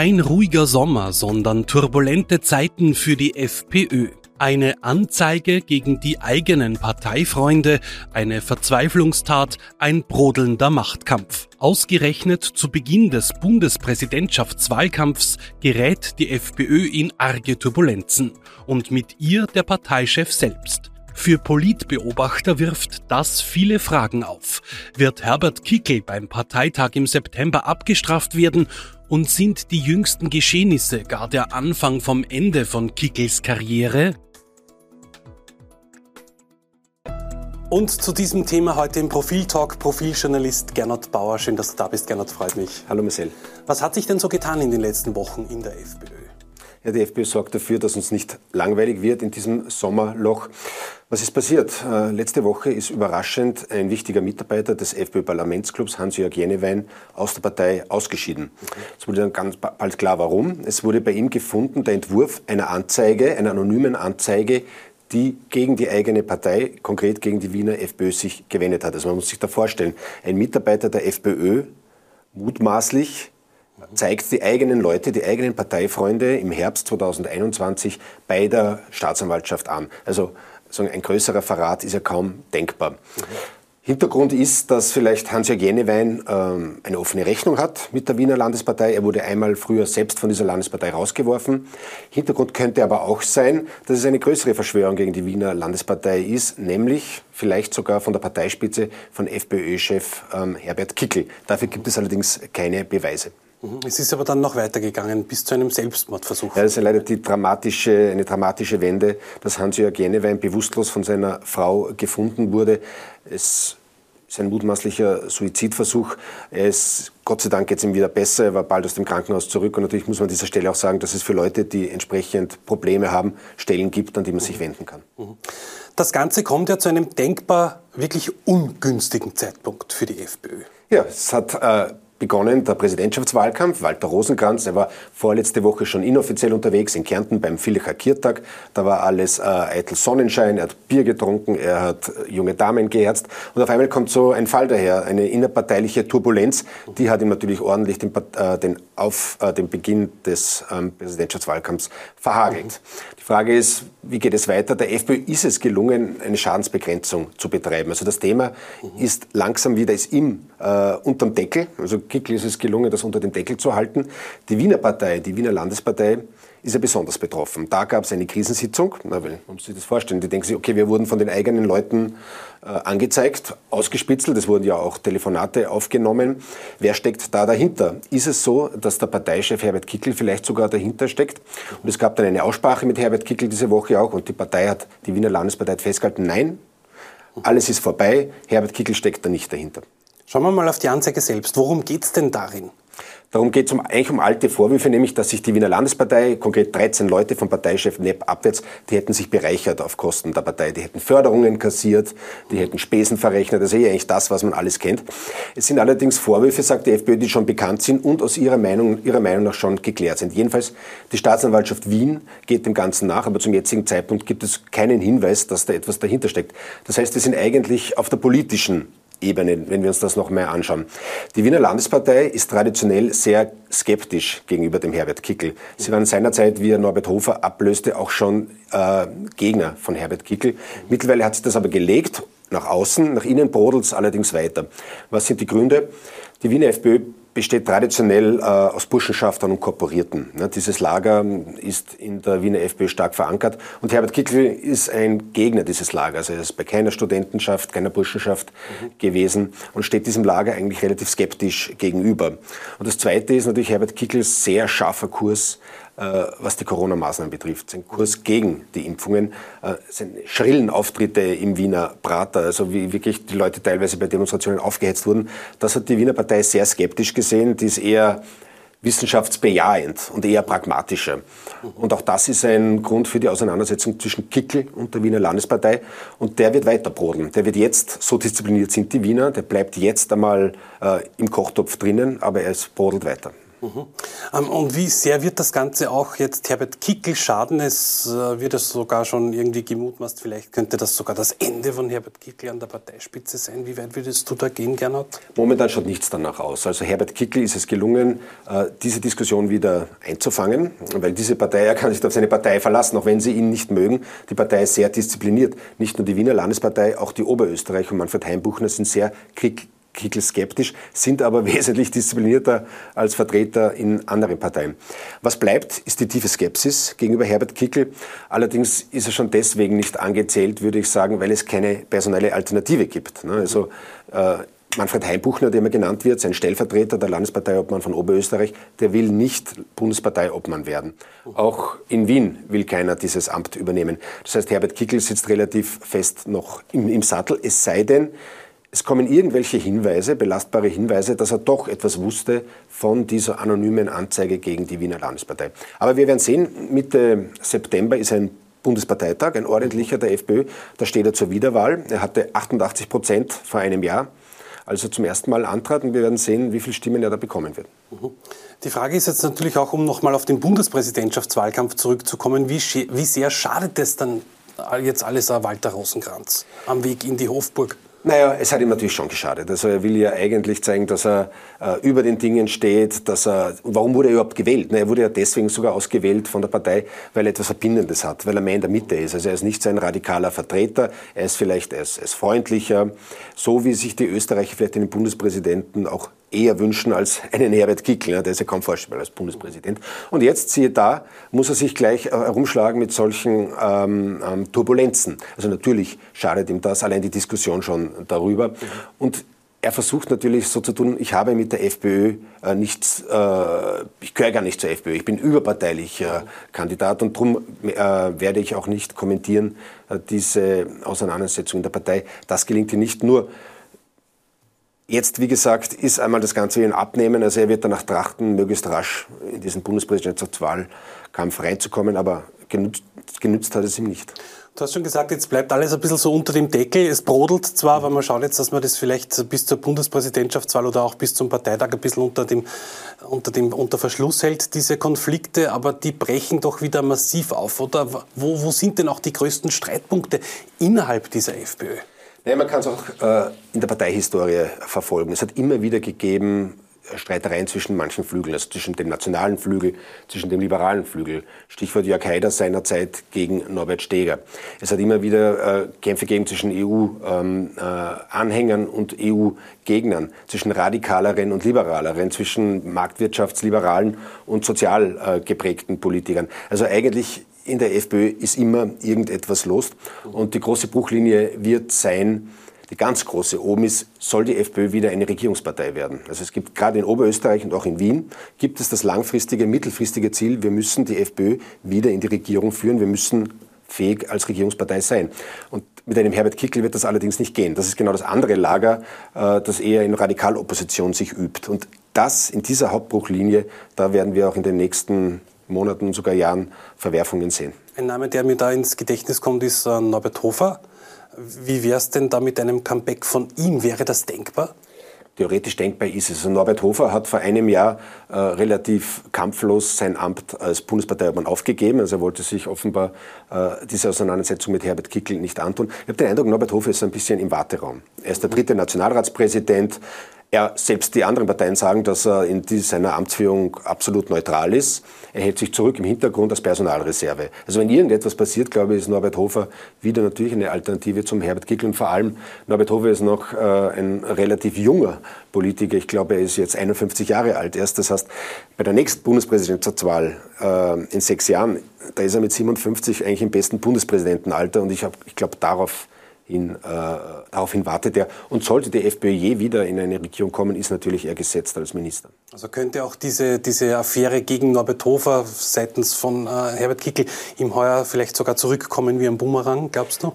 Kein ruhiger Sommer, sondern turbulente Zeiten für die FPÖ. Eine Anzeige gegen die eigenen Parteifreunde, eine Verzweiflungstat, ein brodelnder Machtkampf. Ausgerechnet zu Beginn des Bundespräsidentschaftswahlkampfs gerät die FPÖ in arge Turbulenzen und mit ihr der Parteichef selbst. Für Politbeobachter wirft das viele Fragen auf. Wird Herbert Kickel beim Parteitag im September abgestraft werden und sind die jüngsten Geschehnisse gar der Anfang vom Ende von Kickels Karriere? Und zu diesem Thema heute im Profiltalk Profiljournalist Gernot Bauer. Schön, dass du da bist, Gernot, freut mich. Hallo Marcel. Was hat sich denn so getan in den letzten Wochen in der FPÖ? Ja, die FPÖ sorgt dafür, dass uns nicht langweilig wird in diesem Sommerloch. Was ist passiert? Äh, letzte Woche ist überraschend ein wichtiger Mitarbeiter des FPÖ-Parlamentsclubs, Hans-Jörg Jenewein, aus der Partei ausgeschieden. Es wurde dann ganz bald klar, warum. Es wurde bei ihm gefunden der Entwurf einer Anzeige, einer anonymen Anzeige, die gegen die eigene Partei, konkret gegen die Wiener FPÖ, sich gewendet hat. Also man muss sich da vorstellen, ein Mitarbeiter der FPÖ, mutmaßlich zeigt die eigenen Leute, die eigenen Parteifreunde im Herbst 2021 bei der Staatsanwaltschaft an. Also ein größerer Verrat ist ja kaum denkbar. Mhm. Hintergrund ist, dass vielleicht Hans-Jörg Jenewein ähm, eine offene Rechnung hat mit der Wiener Landespartei. Er wurde einmal früher selbst von dieser Landespartei rausgeworfen. Hintergrund könnte aber auch sein, dass es eine größere Verschwörung gegen die Wiener Landespartei ist, nämlich vielleicht sogar von der Parteispitze von FPÖ-Chef ähm, Herbert Kickel. Dafür gibt es allerdings keine Beweise. Mhm. Es ist aber dann noch weitergegangen, bis zu einem Selbstmordversuch. Ja, das ist leider die dramatische, eine dramatische Wende, dass Hans-Jörg Jenewein bewusstlos von seiner Frau gefunden wurde. Es ist ein mutmaßlicher Suizidversuch. Er ist, Gott sei Dank geht es ihm wieder besser. Er war bald aus dem Krankenhaus zurück. Und natürlich muss man an dieser Stelle auch sagen, dass es für Leute, die entsprechend Probleme haben, Stellen gibt, an die man sich mhm. wenden kann. Mhm. Das Ganze kommt ja zu einem denkbar wirklich ungünstigen Zeitpunkt für die FPÖ. Ja, es hat äh, begonnen, der Präsidentschaftswahlkampf. Walter Rosenkranz, er war vorletzte Woche schon inoffiziell unterwegs in Kärnten beim Villecher Kirtag. Da war alles äh, eitel Sonnenschein, er hat Bier getrunken, er hat äh, junge Damen geherzt. Und auf einmal kommt so ein Fall daher, eine innerparteiliche Turbulenz. Die hat ihm natürlich ordentlich den, äh, den, auf, äh, den Beginn des ähm, Präsidentschaftswahlkampfs verhagelt. Mhm. Die Frage ist, wie geht es weiter? Der FPÖ ist es gelungen, eine Schadensbegrenzung zu betreiben. Also das Thema mhm. ist langsam wieder, ist im, äh, unterm Deckel. Also Kickl ist es gelungen, das unter den Deckel zu halten. Die Wiener Partei, die Wiener Landespartei, ist ja besonders betroffen. Da gab es eine Krisensitzung. Na, weil, man muss sich das vorstellen. Die denken sich, okay, wir wurden von den eigenen Leuten äh, angezeigt, ausgespitzelt. Es wurden ja auch Telefonate aufgenommen. Wer steckt da dahinter? Ist es so, dass der Parteichef Herbert Kickl vielleicht sogar dahinter steckt? Und es gab dann eine Aussprache mit Herbert Kickl diese Woche auch. Und die Partei hat, die Wiener Landespartei hat festgehalten, nein, alles ist vorbei. Herbert Kickl steckt da nicht dahinter. Schauen wir mal auf die Anzeige selbst. Worum geht es denn darin? Darum geht es um, eigentlich um alte Vorwürfe, nämlich, dass sich die Wiener Landespartei, konkret 13 Leute vom Parteichef Nepp abwärts, die hätten sich bereichert auf Kosten der Partei. Die hätten Förderungen kassiert, die hätten Spesen verrechnet. Das ist eh eigentlich das, was man alles kennt. Es sind allerdings Vorwürfe, sagt die FPÖ, die schon bekannt sind und aus ihrer Meinung, ihrer Meinung nach schon geklärt sind. Jedenfalls, die Staatsanwaltschaft Wien geht dem Ganzen nach, aber zum jetzigen Zeitpunkt gibt es keinen Hinweis, dass da etwas dahinter steckt. Das heißt, wir sind eigentlich auf der politischen Ebene, wenn wir uns das noch mal anschauen. Die Wiener Landespartei ist traditionell sehr skeptisch gegenüber dem Herbert Kickel. Sie waren seinerzeit, wie er Norbert Hofer ablöste, auch schon äh, Gegner von Herbert Kickel. Mittlerweile hat sich das aber gelegt nach außen, nach innen brodelt es allerdings weiter. Was sind die Gründe? Die Wiener FPÖ besteht traditionell äh, aus Burschenschaftern und Korporierten. Ne, dieses Lager ist in der Wiener FPÖ stark verankert und Herbert Kickl ist ein Gegner dieses Lagers. Er ist bei keiner Studentenschaft, keiner Burschenschaft mhm. gewesen und steht diesem Lager eigentlich relativ skeptisch gegenüber. Und das Zweite ist natürlich Herbert Kickls sehr scharfer Kurs was die Corona-Maßnahmen betrifft. Sein Kurs gegen die Impfungen, äh, seine schrillen Auftritte im Wiener Prater, also wie wirklich die Leute teilweise bei Demonstrationen aufgehetzt wurden, das hat die Wiener Partei sehr skeptisch gesehen. Die ist eher wissenschaftsbejahend und eher pragmatischer. Und auch das ist ein Grund für die Auseinandersetzung zwischen Kickel und der Wiener Landespartei. Und der wird weiter brodeln. Der wird jetzt, so diszipliniert sind die Wiener, der bleibt jetzt einmal äh, im Kochtopf drinnen, aber er brodelt weiter. Mhm. Ähm, und wie sehr wird das Ganze auch jetzt Herbert Kickel schaden? Es äh, wird es sogar schon irgendwie gemutmaßt, vielleicht könnte das sogar das Ende von Herbert Kickel an der Parteispitze sein. Wie weit würdest du da gehen, Gernot? Momentan schaut nichts danach aus. Also Herbert Kickel ist es gelungen, äh, diese Diskussion wieder einzufangen, weil diese Partei, er kann sich auf seine Partei verlassen, auch wenn sie ihn nicht mögen. Die Partei ist sehr diszipliniert. Nicht nur die Wiener Landespartei, auch die Oberösterreich und Manfred Heimbuchner sind sehr krieg Kickel skeptisch, sind aber wesentlich disziplinierter als Vertreter in anderen Parteien. Was bleibt, ist die tiefe Skepsis gegenüber Herbert Kickel. Allerdings ist er schon deswegen nicht angezählt, würde ich sagen, weil es keine personelle Alternative gibt. Ne? Also äh, Manfred Heimbuchner, der immer genannt wird, sein Stellvertreter, der Landesparteiobmann von Oberösterreich, der will nicht Bundesparteiobmann werden. Auch in Wien will keiner dieses Amt übernehmen. Das heißt, Herbert Kickel sitzt relativ fest noch im, im Sattel, es sei denn, es kommen irgendwelche Hinweise, belastbare Hinweise, dass er doch etwas wusste von dieser anonymen Anzeige gegen die Wiener Landespartei. Aber wir werden sehen, Mitte September ist ein Bundesparteitag, ein ordentlicher der FPÖ. Da steht er zur Wiederwahl. Er hatte 88 Prozent vor einem Jahr, also zum ersten Mal antraten. Wir werden sehen, wie viele Stimmen er da bekommen wird. Die Frage ist jetzt natürlich auch, um nochmal auf den Bundespräsidentschaftswahlkampf zurückzukommen, wie, wie sehr schadet es dann jetzt alles Walter Rosenkranz am Weg in die Hofburg? Naja, es hat ihm natürlich schon geschadet. Also er will ja eigentlich zeigen, dass er äh, über den Dingen steht, dass er, warum wurde er überhaupt gewählt? Na, er wurde ja deswegen sogar ausgewählt von der Partei, weil er etwas Verbindendes hat, weil er mehr in der Mitte ist. Also er ist nicht sein radikaler Vertreter, er ist vielleicht, er ist, er ist freundlicher, so wie sich die Österreicher vielleicht den Bundespräsidenten auch eher wünschen als einen Herbert Kickl, der ist ja kaum vorstellbar als Bundespräsident. Und jetzt, siehe da, muss er sich gleich äh, herumschlagen mit solchen ähm, ähm, Turbulenzen. Also natürlich schadet ihm das, allein die Diskussion schon darüber. Und er versucht natürlich so zu tun, ich habe mit der FPÖ äh, nichts, äh, ich gehöre gar nicht zur FPÖ, ich bin überparteilicher äh, Kandidat und darum äh, werde ich auch nicht kommentieren äh, diese Auseinandersetzung in der Partei. Das gelingt ihm nicht nur Jetzt, wie gesagt, ist einmal das Ganze in Abnehmen. Also er wird danach trachten, möglichst rasch in diesen Bundespräsidentschaftswahlkampf reinzukommen, aber genützt, genützt hat es ihm nicht. Du hast schon gesagt, jetzt bleibt alles ein bisschen so unter dem Deckel. Es brodelt zwar, aber man schaut jetzt, dass man das vielleicht bis zur Bundespräsidentschaftswahl oder auch bis zum Parteitag ein bisschen unter dem, unter dem, unter Verschluss hält, diese Konflikte, aber die brechen doch wieder massiv auf, oder? Wo, wo sind denn auch die größten Streitpunkte innerhalb dieser FPÖ? Nein, man kann es auch äh, in der Parteihistorie verfolgen. Es hat immer wieder gegeben äh, Streitereien zwischen manchen Flügeln, also zwischen dem nationalen Flügel, zwischen dem liberalen Flügel. Stichwort Jörg Haider seinerzeit gegen Norbert Steger. Es hat immer wieder äh, Kämpfe gegeben zwischen EU-Anhängern ähm, äh, und EU-Gegnern, zwischen radikaleren und liberaleren, zwischen marktwirtschaftsliberalen und sozial äh, geprägten Politikern. Also eigentlich in der FPÖ ist immer irgendetwas los. Und die große Bruchlinie wird sein, die ganz große oben ist, soll die FPÖ wieder eine Regierungspartei werden. Also es gibt gerade in Oberösterreich und auch in Wien gibt es das langfristige, mittelfristige Ziel, wir müssen die FPÖ wieder in die Regierung führen, wir müssen fähig als Regierungspartei sein. Und mit einem Herbert Kickl wird das allerdings nicht gehen. Das ist genau das andere Lager, äh, das eher in Radikalopposition sich übt. Und das in dieser Hauptbruchlinie, da werden wir auch in den nächsten Monaten, sogar Jahren Verwerfungen sehen. Ein Name, der mir da ins Gedächtnis kommt, ist äh, Norbert Hofer. Wie wäre es denn da mit einem Comeback von ihm? Wäre das denkbar? Theoretisch denkbar ist es. Also Norbert Hofer hat vor einem Jahr äh, relativ kampflos sein Amt als Bundesparteiobmann aufgegeben. Also er wollte sich offenbar äh, diese Auseinandersetzung mit Herbert Kickl nicht antun. Ich habe den Eindruck, Norbert Hofer ist ein bisschen im Warteraum. Er ist der dritte Nationalratspräsident. Er, selbst die anderen Parteien sagen, dass er in seiner Amtsführung absolut neutral ist. Er hält sich zurück im Hintergrund als Personalreserve. Also wenn irgendetwas passiert, glaube ich, ist Norbert Hofer wieder natürlich eine Alternative zum Herbert Kickl. Und vor allem, Norbert Hofer ist noch äh, ein relativ junger Politiker. Ich glaube, er ist jetzt 51 Jahre alt erst. Das heißt, bei der nächsten Bundespräsidentschaftswahl äh, in sechs Jahren, da ist er mit 57 eigentlich im besten Bundespräsidentenalter. Und ich, ich glaube, darauf ihn, äh, daraufhin wartet er. Und sollte die FPÖ je wieder in eine Regierung kommen, ist natürlich er gesetzt als Minister. Also könnte auch diese, diese Affäre gegen Norbert Hofer seitens von äh, Herbert Kickl ihm heuer vielleicht sogar zurückkommen wie ein Bumerang, glaubst du?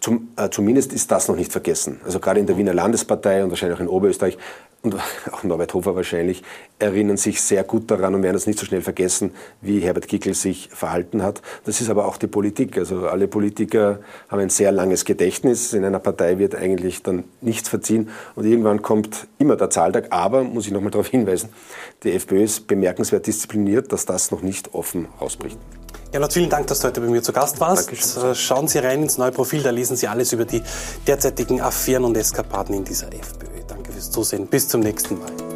zum, äh, zumindest ist das noch nicht vergessen. Also gerade in der Wiener Landespartei und wahrscheinlich auch in Oberösterreich und auch Norbert Hofer wahrscheinlich, erinnern sich sehr gut daran und werden es nicht so schnell vergessen, wie Herbert Kickl sich verhalten hat. Das ist aber auch die Politik. Also alle Politiker haben ein sehr langes Gedächtnis. In einer Partei wird eigentlich dann nichts verziehen und irgendwann kommt immer der Zahltag. Aber, muss ich nochmal darauf hinweisen, die FPÖ ist bemerkenswert diszipliniert, dass das noch nicht offen rausbricht. Gernot, vielen Dank, dass du heute bei mir zu Gast warst. Dankeschön. Äh, schauen Sie rein ins neue Profil, da lesen Sie alles über die derzeitigen Affären und Eskapaden in dieser FPÖ. Fürs Zusehen. Bis zum nächsten Mal.